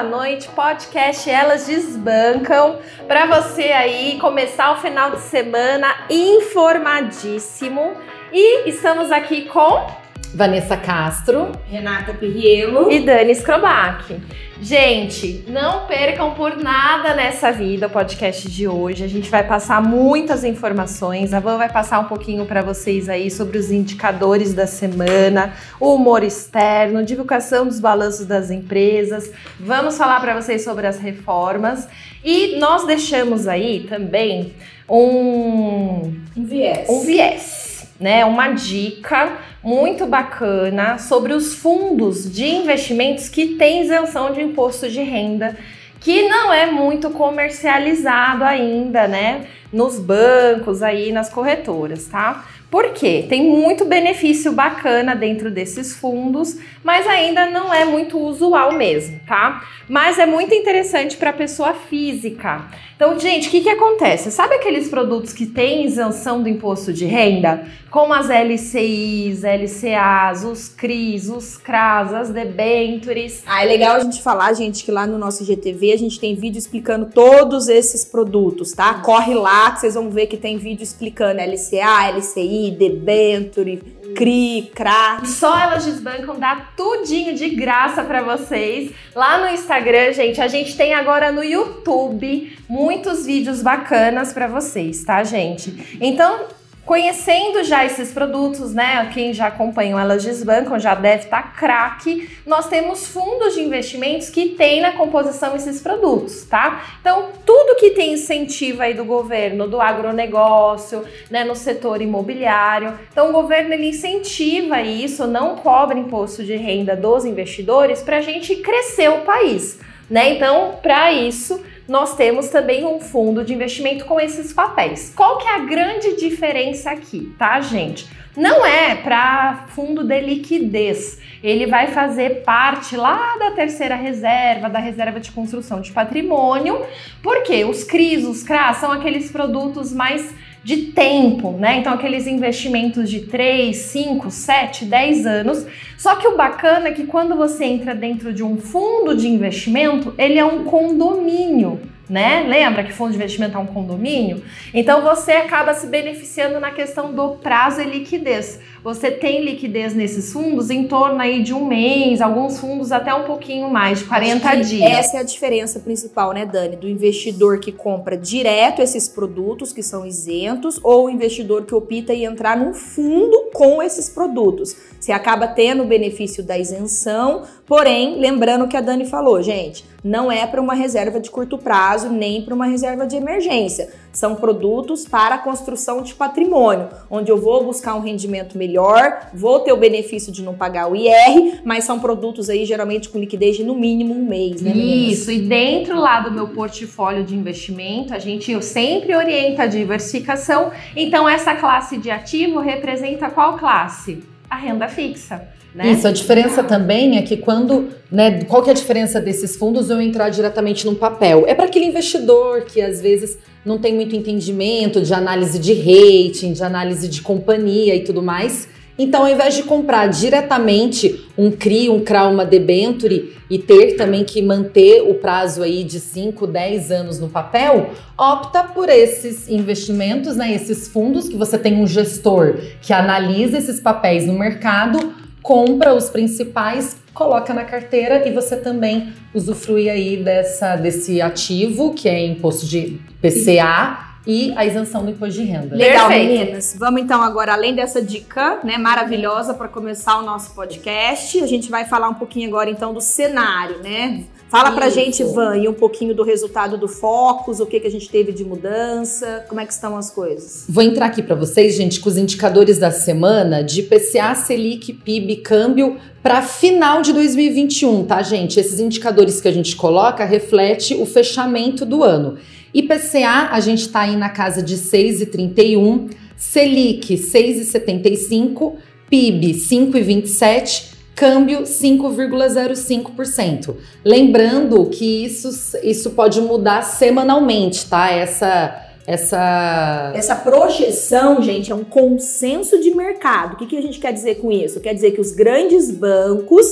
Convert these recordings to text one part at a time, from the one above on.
boa noite. Podcast Elas Desbancam. Para você aí começar o final de semana informadíssimo. E estamos aqui com Vanessa Castro, Renata Pirriello e Dani Scrobac. Gente, não percam por nada nessa vida o podcast de hoje. A gente vai passar muitas informações. A Van vai passar um pouquinho para vocês aí sobre os indicadores da semana, o humor externo, divulgação dos balanços das empresas. Vamos falar para vocês sobre as reformas e nós deixamos aí também um, um viés. Um viés, né? Uma dica muito bacana sobre os fundos de investimentos que têm isenção de imposto de renda, que não é muito comercializado ainda, né? Nos bancos aí, nas corretoras, tá? Por quê? Tem muito benefício bacana dentro desses fundos, mas ainda não é muito usual mesmo, tá? Mas é muito interessante para a pessoa física. Então, gente, o que, que acontece? Sabe aqueles produtos que têm isenção do imposto de renda? Como as LCIs, LCAs, os CRIs, os CRAS, as debentures. Ah, é legal a gente falar, gente, que lá no nosso GTV a gente tem vídeo explicando todos esses produtos, tá? Corre lá que vocês vão ver que tem vídeo explicando LCA, LCI, debenture, CRI, CRA. Só elas desbancam, dá tudinho de graça para vocês. Lá no Instagram, gente, a gente tem agora no YouTube muitos vídeos bacanas para vocês, tá, gente? Então, Conhecendo já esses produtos, né? Quem já acompanha elas desbancam já deve estar tá craque. Nós temos fundos de investimentos que tem na composição esses produtos, tá? Então, tudo que tem incentivo aí do governo, do agronegócio, né, no setor imobiliário. Então, o governo ele incentiva isso, não cobra imposto de renda dos investidores para a gente crescer o país, né? Então, para isso, nós temos também um fundo de investimento com esses papéis. Qual que é a grande diferença aqui, tá, gente? Não é para fundo de liquidez. Ele vai fazer parte lá da terceira reserva, da reserva de construção de patrimônio, porque os CRIs, os CRAs são aqueles produtos mais de tempo, né? Então, aqueles investimentos de 3, 5, 7, 10 anos. Só que o bacana é que quando você entra dentro de um fundo de investimento, ele é um condomínio né? Lembra que fundo de investimento é um condomínio? Então você acaba se beneficiando na questão do prazo e liquidez. Você tem liquidez nesses fundos em torno aí de um mês, alguns fundos até um pouquinho mais, de 40 dias. Essa é a diferença principal, né, Dani? Do investidor que compra direto esses produtos que são isentos ou o investidor que opta em entrar num fundo com esses produtos. Você acaba tendo o benefício da isenção, porém, lembrando o que a Dani falou, gente, não é para uma reserva de curto prazo nem para uma reserva de emergência. São produtos para a construção de patrimônio, onde eu vou buscar um rendimento melhor, vou ter o benefício de não pagar o IR, mas são produtos aí geralmente com liquidez de no mínimo um mês, né? Meninas? Isso, e dentro lá do meu portfólio de investimento, a gente eu sempre orienta a diversificação. Então, essa classe de ativo representa qual classe? A renda fixa. Né? Isso, a diferença também é que quando, né, qual que é a diferença desses fundos eu entrar diretamente num papel? É para aquele investidor que às vezes não tem muito entendimento de análise de rating, de análise de companhia e tudo mais. Então, ao invés de comprar diretamente um CRI, um CRA, uma debenture e ter também que manter o prazo aí de 5, 10 anos no papel, opta por esses investimentos, né, esses fundos que você tem um gestor que analisa esses papéis no mercado compra os principais, coloca na carteira e você também usufrui aí dessa, desse ativo, que é imposto de PCA e a isenção do imposto de renda. Legal, Perfeito. meninas. Vamos então agora, além dessa dica, né, maravilhosa para começar o nosso podcast, a gente vai falar um pouquinho agora então do cenário, né? Fala pra Isso. gente, Van, e um pouquinho do resultado do Focus, o que, que a gente teve de mudança, como é que estão as coisas. Vou entrar aqui para vocês, gente, com os indicadores da semana de PCA, Selic, PIB, câmbio para final de 2021, tá, gente? Esses indicadores que a gente coloca reflete o fechamento do ano. IPCA, a gente está aí na casa de 6,31, Selic 6,75, PIB 5,27 câmbio 5,05%. Lembrando que isso, isso pode mudar semanalmente, tá? Essa essa essa projeção, gente, é um consenso de mercado. O que, que a gente quer dizer com isso? Quer dizer que os grandes bancos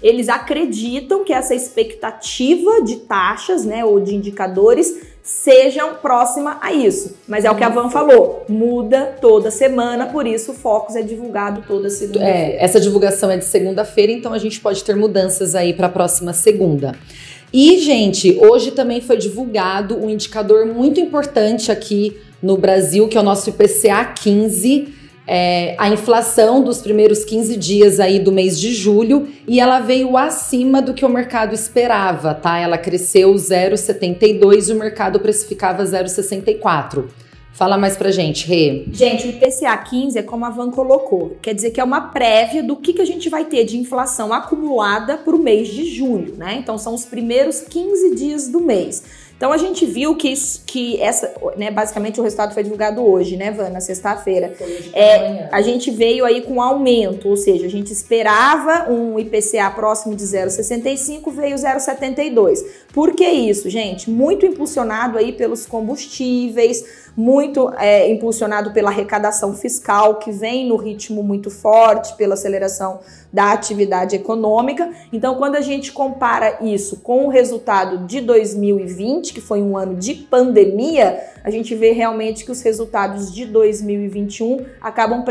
eles acreditam que essa expectativa de taxas, né, ou de indicadores sejam próxima a isso. Mas é o que a Van falou, muda toda semana, por isso o Focus é divulgado toda segunda. É, essa divulgação é de segunda-feira, então a gente pode ter mudanças aí para a próxima segunda. E, gente, hoje também foi divulgado um indicador muito importante aqui no Brasil, que é o nosso IPCA 15 é, a inflação dos primeiros 15 dias aí do mês de julho e ela veio acima do que o mercado esperava, tá? Ela cresceu 0,72 e o mercado precificava 0,64. Fala mais pra gente, Rê. Gente, o IPCA 15 é como a Van colocou. Quer dizer que é uma prévia do que, que a gente vai ter de inflação acumulada pro mês de julho, né? Então são os primeiros 15 dias do mês. Então a gente viu que, isso, que essa, né, basicamente o resultado foi divulgado hoje, né, Van, na sexta-feira. É, a gente veio aí com aumento, ou seja, a gente esperava um IPCA próximo de 0,65, veio 0,72. Por que isso, gente? Muito impulsionado aí pelos combustíveis, muito é, impulsionado pela arrecadação fiscal, que vem no ritmo muito forte, pela aceleração da atividade econômica. Então, quando a gente compara isso com o resultado de 2020, que foi um ano de pandemia, a gente vê realmente que os resultados de 2021 acabam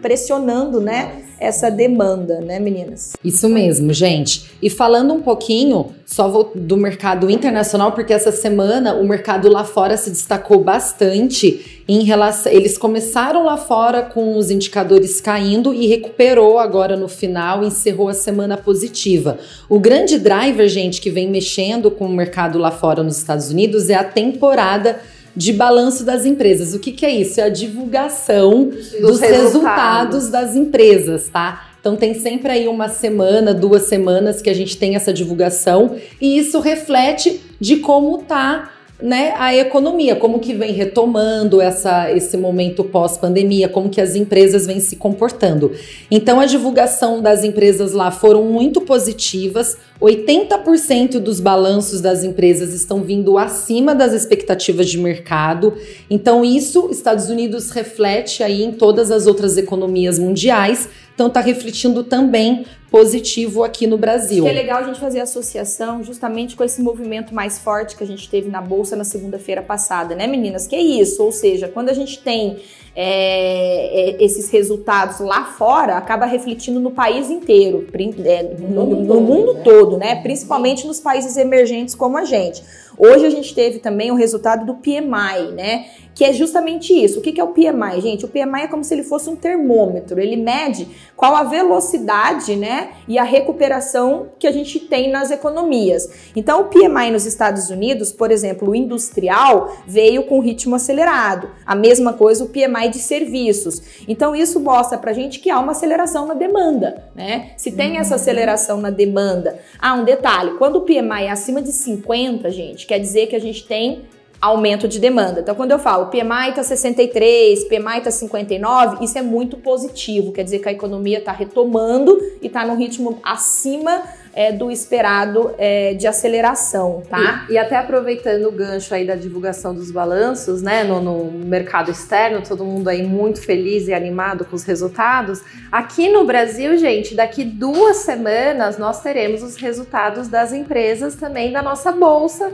pressionando, né, essa demanda, né, meninas? Isso mesmo, gente. E falando um pouquinho só do mercado internacional, porque essa semana o mercado lá fora se destacou bastante em relação. Eles começaram lá fora com os indicadores caindo e recuperou agora no final, encerrou a semana positiva. O grande driver, gente, que vem mexendo com o mercado lá fora nos Estados Unidos é a temporada de balanço das empresas. O que, que é isso? É a divulgação dos, dos resultados. resultados das empresas, tá? Então tem sempre aí uma semana, duas semanas que a gente tem essa divulgação e isso reflete de como tá né, a economia, como que vem retomando essa, esse momento pós-pandemia, como que as empresas vêm se comportando. Então a divulgação das empresas lá foram muito positivas, 80% dos balanços das empresas estão vindo acima das expectativas de mercado. Então isso Estados Unidos reflete aí em todas as outras economias mundiais, então está refletindo também positivo aqui no Brasil. Acho que é legal a gente fazer associação justamente com esse movimento mais forte que a gente teve na bolsa na segunda-feira passada, né, meninas? Que é isso, ou seja, quando a gente tem é, é, esses resultados lá fora, acaba refletindo no país inteiro, é, no, no, no mundo né? todo, né? Principalmente nos países emergentes como a gente. Hoje a gente teve também o resultado do PMI, né? Que é justamente isso. O que é o PMI, gente? O PMI é como se ele fosse um termômetro. Ele mede qual a velocidade, né? E a recuperação que a gente tem nas economias. Então, o PMI nos Estados Unidos, por exemplo, o industrial, veio com ritmo acelerado. A mesma coisa o PMI de serviços. Então, isso mostra pra gente que há uma aceleração na demanda, né? Se tem essa aceleração na demanda. Ah, um detalhe: quando o PMI é acima de 50, gente, quer dizer que a gente tem aumento de demanda. Então, quando eu falo PMI está 63, PMI está 59, isso é muito positivo, quer dizer que a economia está retomando e está num ritmo acima é, do esperado é, de aceleração, tá? E, e, até aproveitando o gancho aí da divulgação dos balanços, né, no, no, mercado externo, todo mundo aí muito feliz e animado com os resultados. Aqui no Brasil, gente, daqui duas semanas nós teremos os resultados das empresas também da nossa bolsa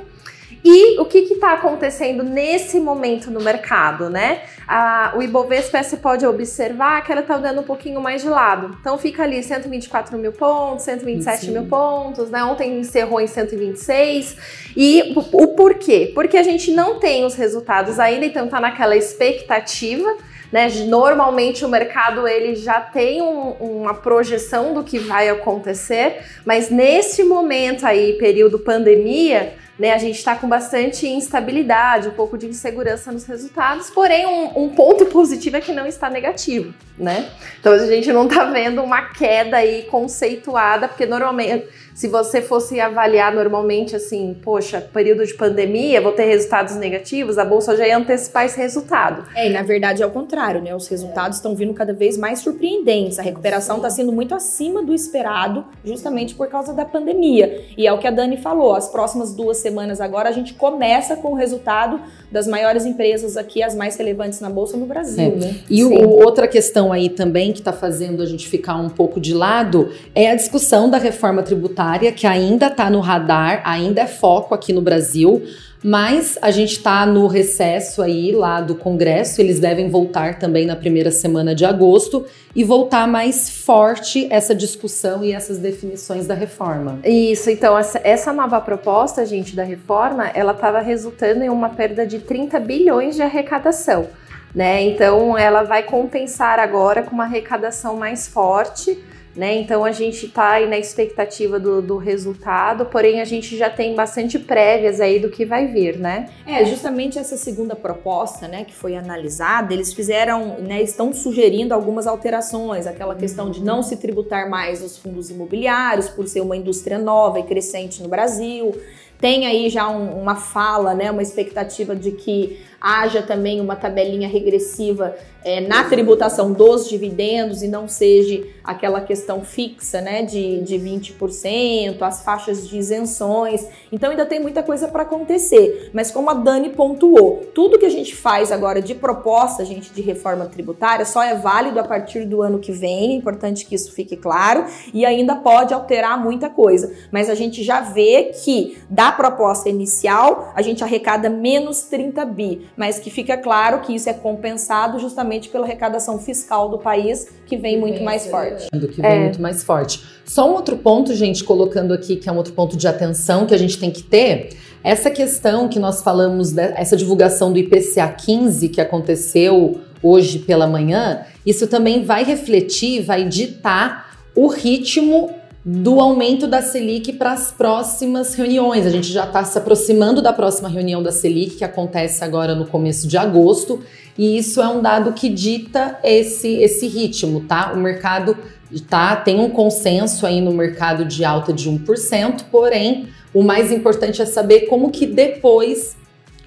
e o que está acontecendo nesse momento no mercado, né? A, o Ibovespa você pode observar que ela está dando um pouquinho mais de lado. Então fica ali 124 mil pontos, 127 Sim. mil pontos, né? Ontem encerrou em 126. E o, o porquê? Porque a gente não tem os resultados ainda, então está naquela expectativa. Né? Normalmente o mercado ele já tem um, uma projeção do que vai acontecer, mas nesse momento aí, período pandemia, né, a gente está com bastante instabilidade, um pouco de insegurança nos resultados, porém um, um, ponto positivo é que não está negativo, né? Então a gente não está vendo uma queda aí conceituada, porque normalmente se você fosse avaliar normalmente assim, poxa, período de pandemia, vou ter resultados negativos, a bolsa já ia antecipar esse resultado. É, e na verdade é o contrário, né? Os resultados estão vindo cada vez mais surpreendentes. A recuperação está sendo muito acima do esperado, justamente por causa da pandemia. E é o que a Dani falou, as próximas duas semanas agora, a gente começa com o resultado das maiores empresas aqui, as mais relevantes na Bolsa no Brasil. É. Né? E o, outra questão aí também que está fazendo a gente ficar um pouco de lado é a discussão da reforma tributária, que ainda está no radar, ainda é foco aqui no Brasil. Mas a gente está no recesso aí lá do Congresso, eles devem voltar também na primeira semana de agosto e voltar mais forte essa discussão e essas definições da reforma. Isso, então essa, essa nova proposta, gente, da reforma, ela estava resultando em uma perda de 30 bilhões de arrecadação. Né? Então ela vai compensar agora com uma arrecadação mais forte né? Então a gente está aí na expectativa do, do, resultado, porém a gente já tem bastante prévias aí do que vai vir, né? É, justamente essa segunda proposta, né, que foi analisada, eles fizeram, né, estão sugerindo algumas alterações, aquela questão de não se tributar mais os fundos imobiliários por ser uma indústria nova e crescente no Brasil. Tem aí já um, uma fala, né, uma expectativa de que haja também uma tabelinha regressiva é, na tributação dos dividendos e não seja aquela questão fixa né, de, de 20%, as faixas de isenções. Então ainda tem muita coisa para acontecer. Mas como a Dani pontuou, tudo que a gente faz agora de proposta, gente, de reforma tributária, só é válido a partir do ano que vem. É importante que isso fique claro e ainda pode alterar muita coisa. Mas a gente já vê que da proposta inicial a gente arrecada menos 30 bi, mas que fica claro que isso é compensado justamente pela arrecadação fiscal do país, que vem muito mais forte. Do que vem é. muito mais forte. Só um outro ponto, gente, colocando aqui, que é um outro ponto de atenção que a gente tem que ter, essa questão que nós falamos, essa divulgação do IPCA 15 que aconteceu hoje pela manhã, isso também vai refletir, vai ditar o ritmo do aumento da Selic para as próximas reuniões. A gente já está se aproximando da próxima reunião da Selic, que acontece agora no começo de agosto, e isso é um dado que dita esse, esse ritmo, tá? O mercado tá, tem um consenso aí no mercado de alta de 1%, porém, o mais importante é saber como que depois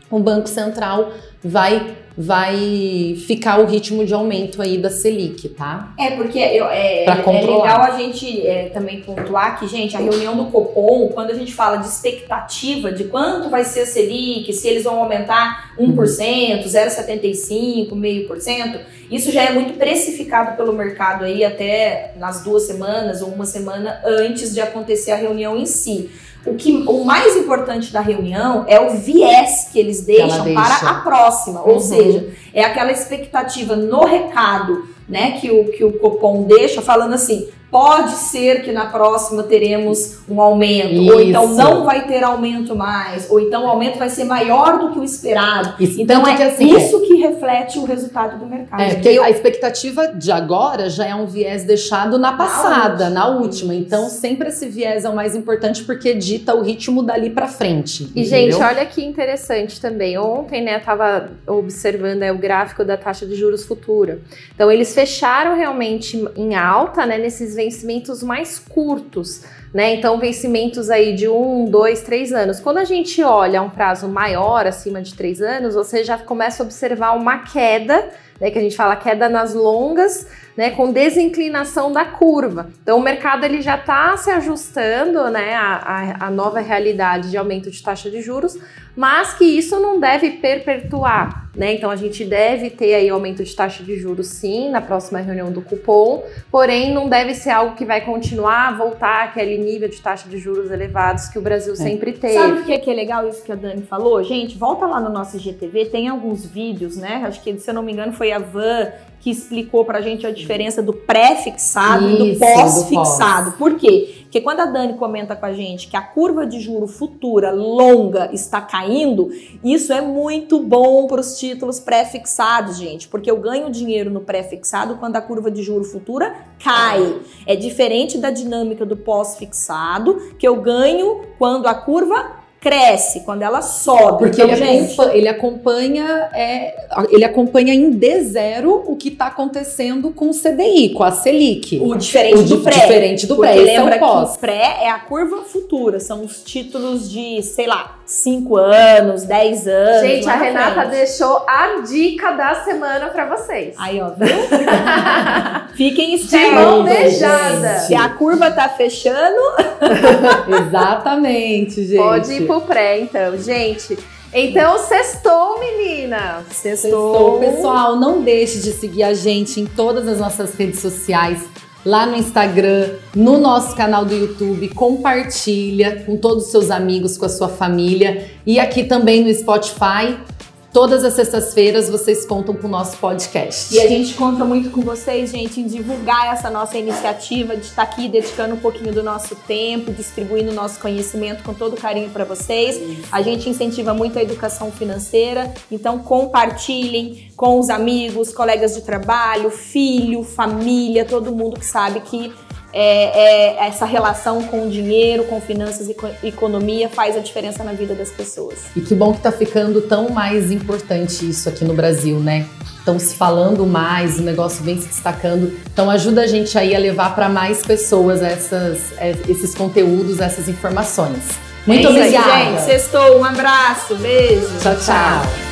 o Banco Central vai vai ficar o ritmo de aumento aí da Selic, tá? É, porque eu, é, é legal a gente é, também pontuar que, gente, a reunião do Copom, quando a gente fala de expectativa de quanto vai ser a Selic, se eles vão aumentar 1%, uhum. 0,75%, meio por cento, isso já é muito precificado pelo mercado aí até nas duas semanas ou uma semana antes de acontecer a reunião em si. O, que, o mais importante da reunião é o viés que eles deixam deixa. para a próxima, uhum. ou seja, é aquela expectativa no recado né, que o, que o Copom deixa, falando assim: pode ser que na próxima teremos um aumento, Isso. ou então não vai ter aumento mais, ou então o aumento vai ser maior do que o esperado. Isso. Então é que, assim, isso é. que reflete o resultado do mercado. É, porque a expectativa de agora já é um viés deixado na passada, na última. Na última. Então sempre esse viés é o mais importante porque dita o ritmo dali para frente. E entendeu? gente, olha que interessante também. Ontem, né, eu tava observando é, o gráfico da taxa de juros futura. Então eles fecharam realmente em alta, né, nesses vencimentos mais curtos, né? Então, vencimentos aí de um, dois, três anos. Quando a gente olha um prazo maior, acima de três anos, você já começa a observar uma queda, né? Que a gente fala queda nas longas, né? Com desinclinação da curva. Então, o mercado ele já está se ajustando, né? A, a nova realidade de aumento de taxa de juros, mas que isso não deve perpetuar, né? Então a gente deve ter aí aumento de taxa de juros sim na próxima reunião do cupom, porém não deve ser algo que vai continuar a voltar àquele nível de taxa de juros elevados que o Brasil é. sempre teve. Sabe o que é, que é legal isso que a Dani falou? Gente, volta lá no nosso GTV, tem alguns vídeos, né? Acho que se eu não me engano foi a Van que explicou pra gente a diferença do pré-fixado e do pós-fixado. Pós. Por quê? Porque quando a Dani comenta com a gente que a curva de juro futura longa está caindo, isso é muito bom para os títulos pré-fixados, gente, porque eu ganho dinheiro no pré-fixado quando a curva de juro futura cai. É diferente da dinâmica do pós-fixado, que eu ganho quando a curva cresce, quando ela sobe. Porque então, ele, gente... acompanha, ele acompanha, é, ele acompanha em D0 o que está acontecendo com o CDI, com a Selic. O diferente o do pré. Diferente do pré. Porque lembra é que o pré é a curva futura, são os títulos de, sei lá, 5 anos, 10 anos. Gente, a na Renata frente. deixou a dica da semana pra vocês. Aí, ó, viu? Fiquem De espertos. mão beijada. Se a curva tá fechando, Exatamente, gente. Pode ir pro pré, então, gente. Então, sextou, menina. Sextou. Pessoal, não deixe de seguir a gente em todas as nossas redes sociais, lá no Instagram, no nosso canal do YouTube, compartilha com todos os seus amigos, com a sua família e aqui também no Spotify. Todas as sextas-feiras vocês contam com o nosso podcast. E a gente conta muito com vocês, gente, em divulgar essa nossa iniciativa, de estar aqui dedicando um pouquinho do nosso tempo, distribuindo o nosso conhecimento com todo carinho para vocês. A gente incentiva muito a educação financeira, então compartilhem com os amigos, colegas de trabalho, filho, família, todo mundo que sabe que é, é, essa relação com o dinheiro, com finanças e com economia faz a diferença na vida das pessoas. E que bom que tá ficando tão mais importante isso aqui no Brasil, né? Estão se falando mais, o negócio vem se destacando. Então ajuda a gente aí a levar para mais pessoas essas, é, esses conteúdos, essas informações. Muito É isso aí, obrigada. gente. Sextou, um abraço, beijo. Tchau, tchau.